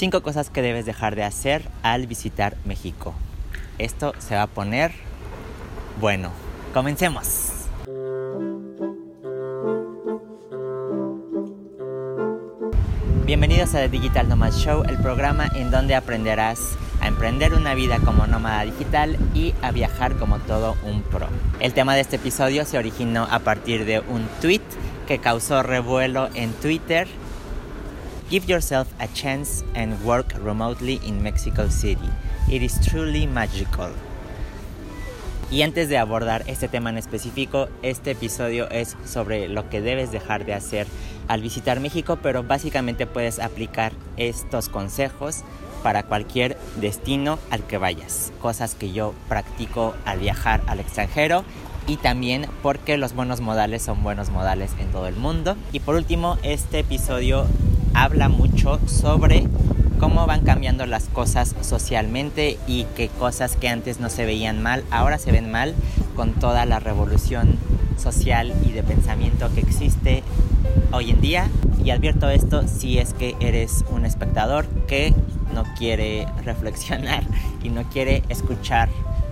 5 cosas que debes dejar de hacer al visitar México. Esto se va a poner bueno. Comencemos. Bienvenidos a The Digital Nomad Show, el programa en donde aprenderás a emprender una vida como nómada digital y a viajar como todo un pro. El tema de este episodio se originó a partir de un tweet que causó revuelo en Twitter. Give yourself a chance and work remotely in Mexico City. It is truly magical. Y antes de abordar este tema en específico, este episodio es sobre lo que debes dejar de hacer al visitar México, pero básicamente puedes aplicar estos consejos para cualquier destino al que vayas. Cosas que yo practico al viajar al extranjero y también porque los buenos modales son buenos modales en todo el mundo. Y por último, este episodio habla mucho sobre cómo van cambiando las cosas socialmente y que cosas que antes no se veían mal, ahora se ven mal con toda la revolución social y de pensamiento que existe hoy en día. Y advierto esto si es que eres un espectador que no quiere reflexionar y no quiere escuchar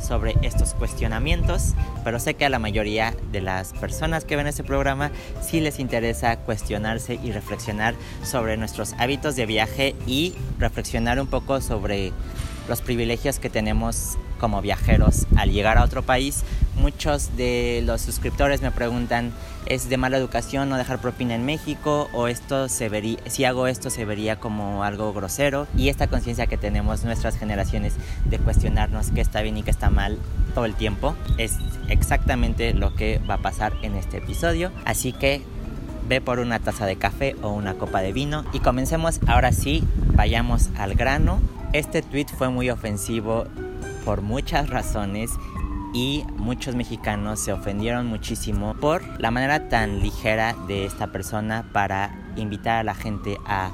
sobre estos cuestionamientos, pero sé que a la mayoría de las personas que ven este programa sí les interesa cuestionarse y reflexionar sobre nuestros hábitos de viaje y reflexionar un poco sobre los privilegios que tenemos como viajeros al llegar a otro país. Muchos de los suscriptores me preguntan, ¿es de mala educación no dejar propina en México? ¿O esto se vería, si hago esto se vería como algo grosero? Y esta conciencia que tenemos nuestras generaciones de cuestionarnos qué está bien y qué está mal todo el tiempo es exactamente lo que va a pasar en este episodio. Así que ve por una taza de café o una copa de vino y comencemos ahora sí, vayamos al grano. Este tweet fue muy ofensivo por muchas razones y muchos mexicanos se ofendieron muchísimo por la manera tan ligera de esta persona para invitar a la gente a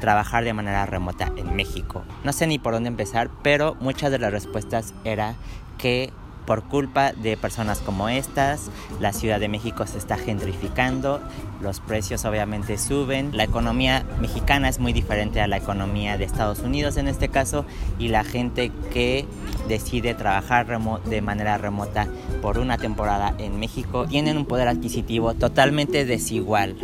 trabajar de manera remota en México. No sé ni por dónde empezar, pero muchas de las respuestas era que por culpa de personas como estas, la Ciudad de México se está gentrificando, los precios obviamente suben, la economía mexicana es muy diferente a la economía de Estados Unidos en este caso y la gente que decide trabajar de manera remota por una temporada en México tienen un poder adquisitivo totalmente desigual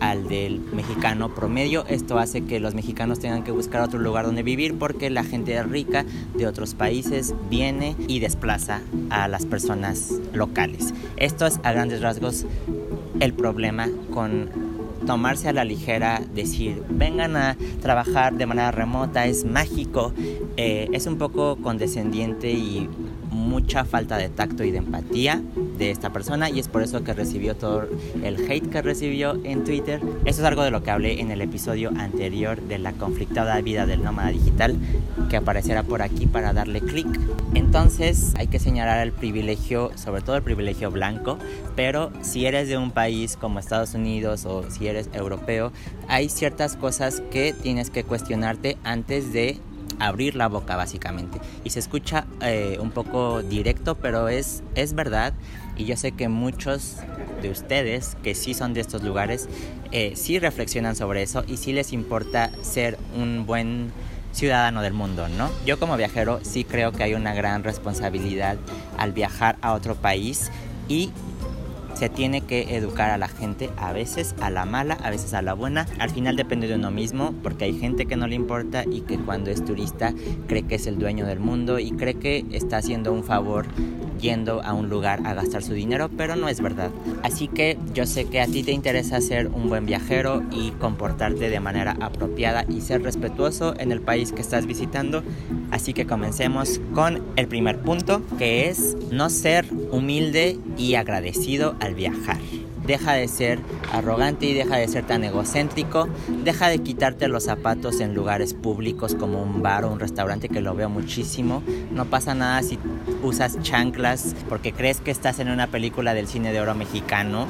al del mexicano promedio. Esto hace que los mexicanos tengan que buscar otro lugar donde vivir porque la gente rica de otros países viene y desplaza a las personas locales. Esto es a grandes rasgos el problema con tomarse a la ligera, decir, vengan a trabajar de manera remota, es mágico, eh, es un poco condescendiente y mucha falta de tacto y de empatía de esta persona y es por eso que recibió todo el hate que recibió en Twitter. Eso es algo de lo que hablé en el episodio anterior de la conflictada vida del nómada digital que aparecerá por aquí para darle clic. Entonces hay que señalar el privilegio, sobre todo el privilegio blanco, pero si eres de un país como Estados Unidos o si eres europeo, hay ciertas cosas que tienes que cuestionarte antes de abrir la boca básicamente. Y se escucha eh, un poco directo, pero es, es verdad. Y yo sé que muchos de ustedes que sí son de estos lugares, eh, sí reflexionan sobre eso y sí les importa ser un buen ciudadano del mundo, ¿no? Yo como viajero sí creo que hay una gran responsabilidad al viajar a otro país y se tiene que educar a la gente a veces a la mala, a veces a la buena. Al final depende de uno mismo porque hay gente que no le importa y que cuando es turista cree que es el dueño del mundo y cree que está haciendo un favor yendo a un lugar a gastar su dinero, pero no es verdad. Así que yo sé que a ti te interesa ser un buen viajero y comportarte de manera apropiada y ser respetuoso en el país que estás visitando. Así que comencemos con el primer punto, que es no ser humilde y agradecido al viajar. Deja de ser arrogante y deja de ser tan egocéntrico. Deja de quitarte los zapatos en lugares públicos como un bar o un restaurante que lo veo muchísimo. No pasa nada si usas chanclas porque crees que estás en una película del cine de oro mexicano.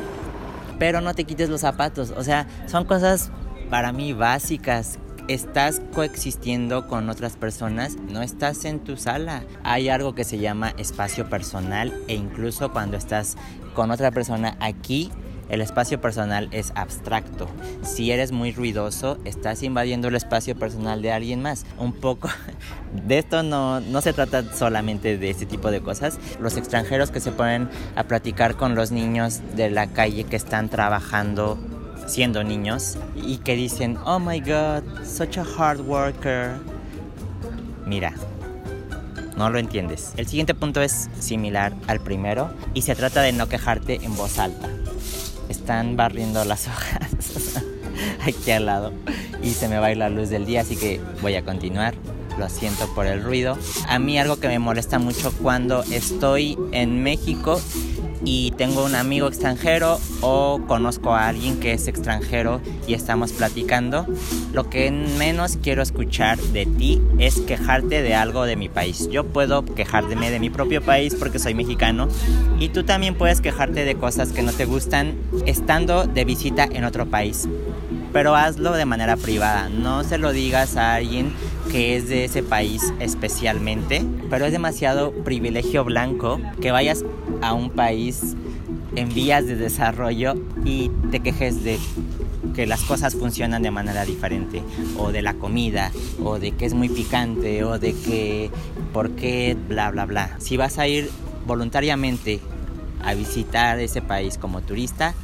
Pero no te quites los zapatos. O sea, son cosas para mí básicas estás coexistiendo con otras personas, no estás en tu sala. Hay algo que se llama espacio personal e incluso cuando estás con otra persona aquí, El espacio personal es abstracto. Si eres muy ruidoso, estás invadiendo el espacio personal de alguien más. Un poco de esto no, no se trata solamente de este tipo de cosas. Los extranjeros que se ponen a platicar con los niños de la calle que están trabajando siendo niños y que dicen, oh my god, such a hard worker. Mira, no lo entiendes. El siguiente punto es similar al primero y se trata de no quejarte en voz alta están barriendo las hojas aquí al lado y se me va a ir la luz del día, así que voy a continuar. Lo siento por el ruido. A mí algo que me molesta mucho cuando estoy en México y tengo un amigo extranjero o conozco a alguien que es extranjero y estamos platicando, lo que menos quiero escuchar de ti es quejarte de algo de mi país. Yo puedo quejarme de mi propio país porque soy mexicano y tú también puedes quejarte de cosas que no te gustan estando de visita en otro país. Pero hazlo de manera privada, no se lo digas a alguien que es de ese país especialmente, pero es demasiado privilegio blanco que vayas a un país en vías de desarrollo y te quejes de que las cosas funcionan de manera diferente, o de la comida, o de que es muy picante, o de que por qué, bla, bla, bla. Si vas a ir voluntariamente a visitar ese país como turista,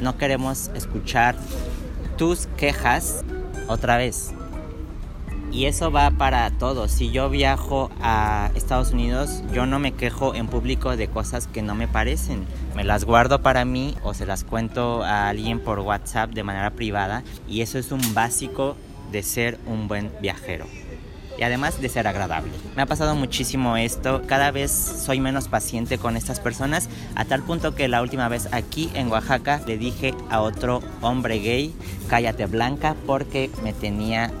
no queremos escuchar tus quejas otra vez. Y eso va para todos. Si yo viajo a Estados Unidos, yo no me quejo en público de cosas que no me parecen. Me las guardo para mí o se las cuento a alguien por WhatsApp de manera privada. Y eso es un básico de ser un buen viajero. Y además de ser agradable. Me ha pasado muchísimo esto. Cada vez soy menos paciente con estas personas. A tal punto que la última vez aquí en Oaxaca le dije a otro hombre gay, cállate blanca, porque me tenía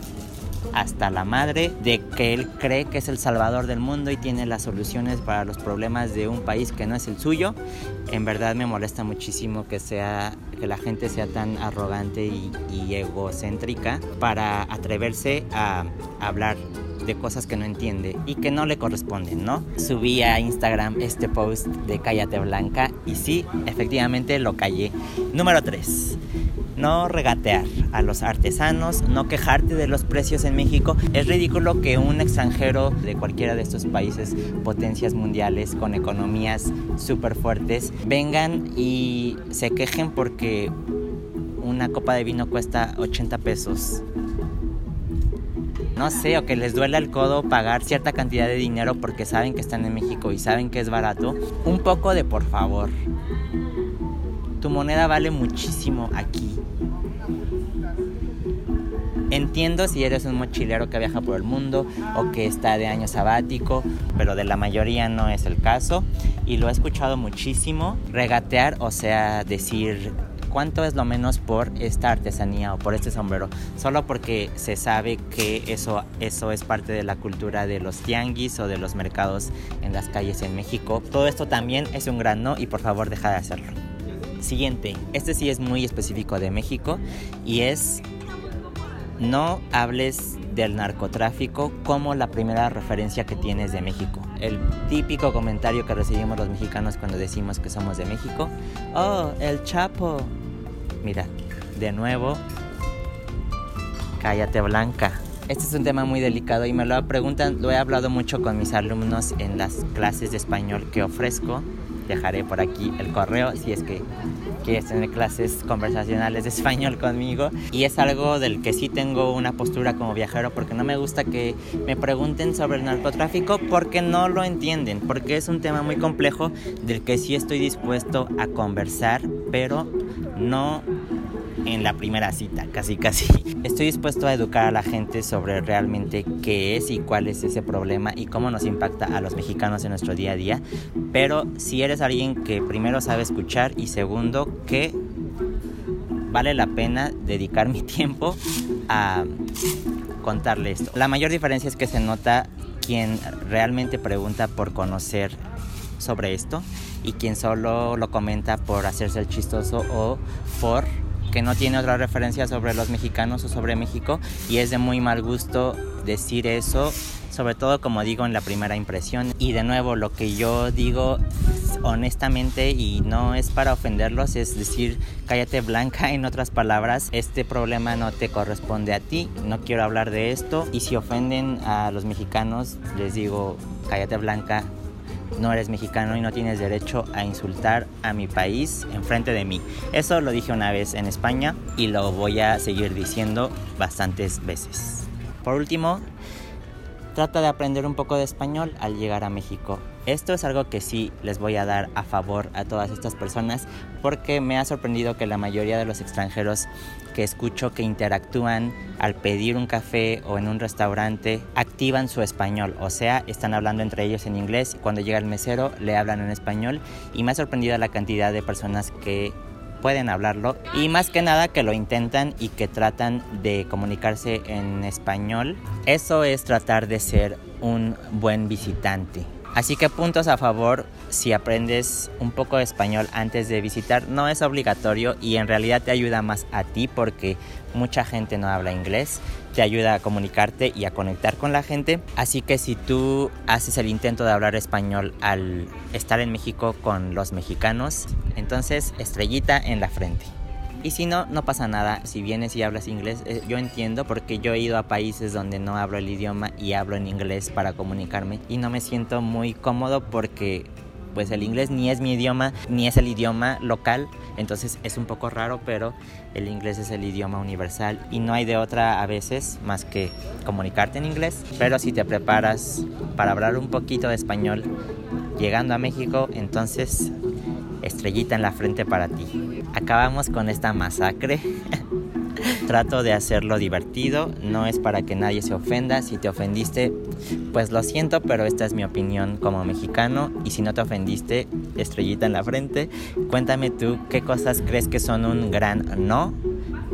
hasta la madre de que él cree que es el salvador del mundo y tiene las soluciones para los problemas de un país que no es el suyo. En verdad me molesta muchísimo que sea que la gente sea tan arrogante y, egocéntrica para atreverse a hablar de cosas que no entiende y que no le corresponden, ¿no? Subí a Instagram este post de Cállate Blanca y sí, efectivamente lo callé. Número 3 no regatear a los artesanos, no quejarte de los precios en México. Es ridículo que un extranjero de cualquiera de estos países, potencias mundiales con economías súper fuertes, vengan y se quejen porque una copa de vino cuesta 80 pesos. No sé, o que les duela el codo pagar cierta cantidad de dinero porque saben que están en México y saben que es barato. Un poco de por favor. Tu moneda vale muchísimo aquí. Entiendo si eres un mochilero que viaja por el mundo o que está de año sabático, pero de la mayoría no es el caso. Y lo he escuchado muchísimo regatear, o sea, decir cuánto es lo menos por esta artesanía o por este sombrero, solo porque se sabe que eso, eso es parte de la cultura de los tianguis o de los mercados en las calles en México. Todo esto también es un gran no y por favor deja de hacerlo. Siguiente, este sí es muy específico de México y es no hables del narcotráfico como la primera referencia que tienes de México. El típico comentario que recibimos los mexicanos cuando decimos que somos de México. Oh, el Chapo. Mira, de nuevo, cállate blanca. Este es un tema muy delicado y me lo preguntan, lo he hablado mucho con mis alumnos en las clases de español que ofrezco dejaré por aquí el correo si es que quieres tener clases conversacionales de español conmigo. Y es algo del que sí tengo una postura como viajero porque no me gusta que me pregunten sobre el narcotráfico porque no lo entienden, porque es un tema muy complejo del que sí estoy dispuesto a conversar, pero no en la primera cita, casi casi. Estoy dispuesto a educar a la gente sobre realmente qué es y cuál es ese problema y cómo nos impacta a los mexicanos en nuestro día a día. Pero si eres alguien que primero sabe escuchar y segundo que vale la pena dedicar mi tiempo a contarle esto. La mayor diferencia es que se nota quien realmente pregunta por conocer sobre esto y quien solo lo comenta por hacerse el chistoso o por no tiene otra referencia sobre los mexicanos o sobre México y es de muy mal gusto decir eso sobre todo como digo en la primera impresión. Y de nuevo, lo que yo digo honestamente y no es para ofenderlos, es decir, cállate blanca en otras palabras, este problema no te corresponde a ti, no quiero hablar de esto y si ofenden a los mexicanos, les digo, cállate blanca, no eres mexicano y no tienes derecho a insultar a mi país enfrente de mí. Eso lo dije una vez en España y lo voy a seguir diciendo bastantes veces. Por último, trata de aprender un poco de español al llegar a México. Esto es algo que sí les voy a dar a favor a todas estas personas porque me ha sorprendido que la mayoría de los extranjeros que escucho que interactúan al pedir un café o en un restaurante activan su español, o sea, están hablando entre ellos en inglés y cuando llega el mesero le hablan en español y me ha sorprendido la cantidad de personas que pueden hablarlo y más que nada que lo intentan y que tratan de comunicarse en español. Eso es tratar de ser un buen visitante. Así que puntos a favor si aprendes un poco de español antes de visitar. No es obligatorio y en realidad te ayuda más a ti porque mucha gente no habla inglés. Te ayuda a comunicarte y a conectar con la gente. Así que si tú haces el intento de hablar español al estar en México con los mexicanos, entonces estrellita en la frente. Y si no, no pasa nada. Si vienes y hablas inglés, eh, yo entiendo porque yo he ido a países donde no hablo el idioma y hablo en inglés para comunicarme y no me siento muy cómodo porque pues el inglés ni es mi idioma ni es el idioma local, entonces es un poco raro, pero el inglés es el idioma universal y no hay de otra a veces más que comunicarte en inglés, pero si te preparas para hablar un poquito de español llegando a México, entonces estrellita en la frente para ti. Acabamos con esta masacre. Trato de hacerlo divertido, no es para que nadie se ofenda. Si te ofendiste, pues lo siento, pero esta es mi opinión como mexicano. Y si no te ofendiste, estrellita en la frente. Cuéntame tú qué cosas crees que son un gran no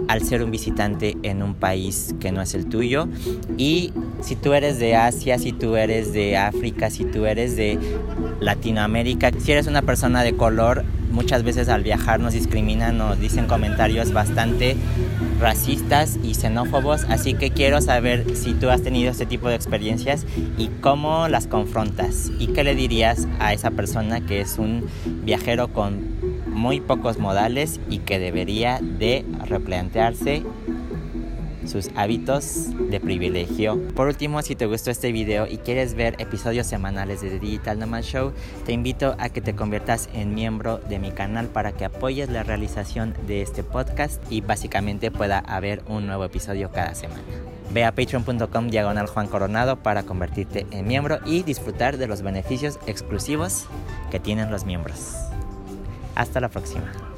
al ser un visitante en un país que no es el tuyo. Y si tú eres de Asia, si tú eres de África, si tú eres de Latinoamérica, si eres una persona de color, muchas veces al viajar nos discriminan, nos dicen comentarios bastante racistas y xenófobos, así que quiero saber si tú has tenido este tipo de experiencias y cómo las confrontas. Y qué le dirías a esa persona que es un viajero con muy pocos modales y que debería de replantearse sus hábitos de privilegio. Por último, si te gustó este video y quieres ver episodios semanales de The Digital Nomad Show, te invito a que te conviertas en miembro de mi canal para que apoyes la realización de este podcast y básicamente pueda haber un nuevo episodio cada semana. Ve a patreon.com diagonal Juan Coronado para convertirte en miembro y disfrutar de los beneficios exclusivos que tienen los miembros. Hasta la próxima.